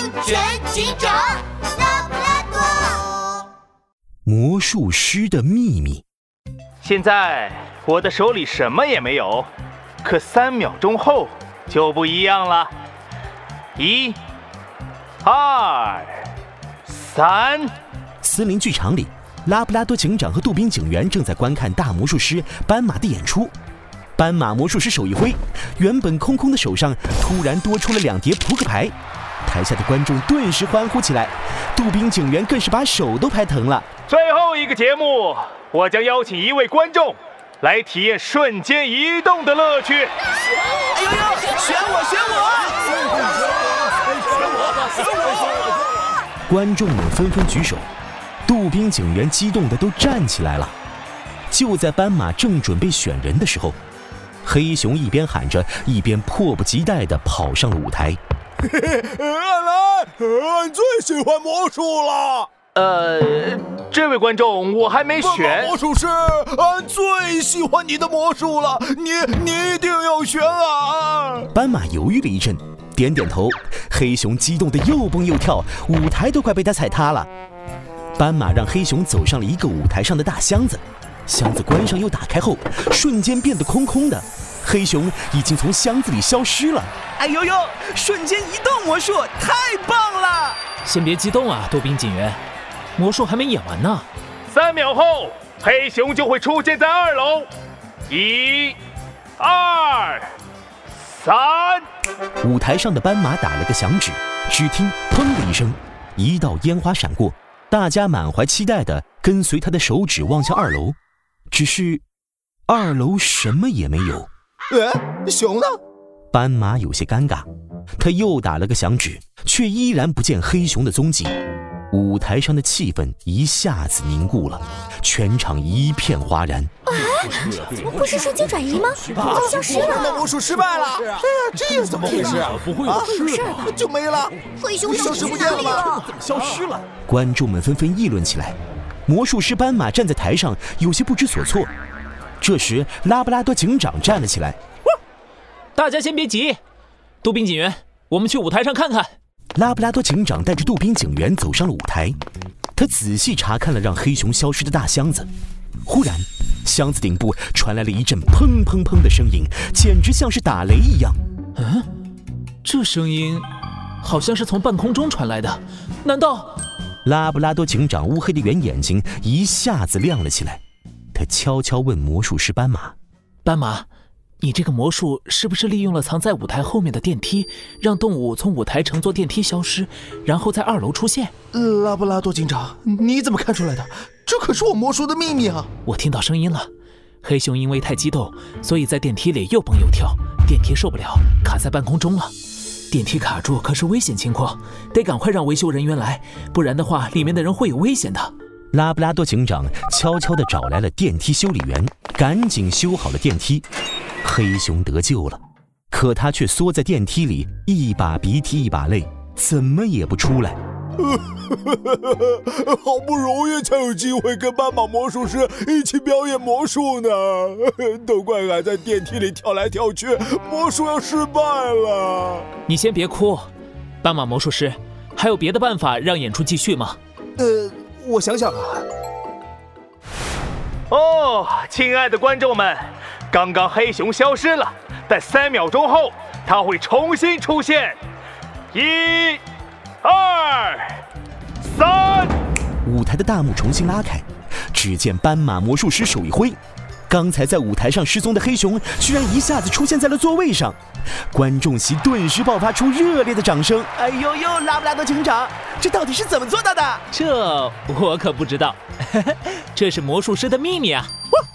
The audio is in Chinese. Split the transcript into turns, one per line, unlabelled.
安全警长拉布拉多。
魔术师的秘密。
现在我的手里什么也没有，可三秒钟后就不一样了。一、二、三。
森林剧场里，拉布拉多警长和杜宾警员正在观看大魔术师斑马的演出。斑马魔术师手一挥，原本空空的手上突然多出了两叠扑克牌，台下的观众顿时欢呼起来，杜宾警员更是把手都拍疼了。
最后一个节目，我将邀请一位观众来体验瞬间移动的乐趣。
哎呦呦，选我，选我！
选我，选我！
观众们纷纷举手，杜宾警员激动的都站起来了。就在斑马正准备选人的时候。黑熊一边喊着，一边迫不及待地跑上了舞台。
来，俺最喜欢魔术了。
呃，这位观众，我还没选。
魔术师，俺最喜欢你的魔术了，你你一定要选啊！
斑马犹豫了一阵，点点头。黑熊激动的又蹦又跳，舞台都快被他踩塌了。斑马让黑熊走上了一个舞台上的大箱子。箱子关上又打开后，瞬间变得空空的。黑熊已经从箱子里消失了。
哎呦呦！瞬间移动魔术太棒了！
先别激动啊，杜宾警员，魔术还没演完呢。
三秒后，黑熊就会出现在二楼。一、二、三。
舞台上的斑马打了个响指，只听“砰”的一声，一道烟花闪过，大家满怀期待地跟随他的手指望向二楼。只是，二楼什么也没有。
哎，熊呢？
斑马有些尴尬，他又打了个响指，却依然不见黑熊的踪迹。舞台上的气氛一下子凝固了，全场一片哗然。
啊！不是瞬间转移吗？怎么消失了？
那魔术失败了！哎呀，这又怎么回事？
不会有事
吧？
就没了？
黑熊
消失不见了
吗？
怎么消失了？
观众们纷纷议论起来。魔术师斑马站在台上，有些不知所措。这时，拉布拉多警长站了起来：“
大家先别急，杜宾警员，我们去舞台上看看。”
拉布拉多警长带着杜宾警员走上了舞台，他仔细查看了让黑熊消失的大箱子。忽然，箱子顶部传来了一阵砰砰砰的声音，简直像是打雷一样。
嗯，这声音好像是从半空中传来的，难道？
拉布拉多警长乌黑的圆眼睛一下子亮了起来，他悄悄问魔术师斑马：“
斑马，你这个魔术是不是利用了藏在舞台后面的电梯，让动物从舞台乘坐电梯消失，然后在二楼出现？”
拉布拉多警长，你怎么看出来的？这可是我魔术的秘密啊！
我听到声音了，黑熊因为太激动，所以在电梯里又蹦又跳，电梯受不了，卡在半空中了。电梯卡住可是危险情况，得赶快让维修人员来，不然的话里面的人会有危险的。
拉布拉多警长悄悄地找来了电梯修理员，赶紧修好了电梯。黑熊得救了，可他却缩在电梯里，一把鼻涕一把泪，怎么也不出来。
好不容易才有机会跟斑马魔术师一起表演魔术呢，都怪俺在电梯里跳来跳去，魔术要失败了。
你先别哭，斑马魔术师，还有别的办法让演出继续吗？
呃，我想想啊。
哦，亲爱的观众们，刚刚黑熊消失了，但三秒钟后它会重新出现。一。二三，
舞台的大幕重新拉开，只见斑马魔术师手一挥，刚才在舞台上失踪的黑熊居然一下子出现在了座位上，观众席顿时爆发出热烈的掌声。
哎呦呦，拉布拉多警长，这到底是怎么做到的？
这我可不知道，这是魔术师的秘密啊！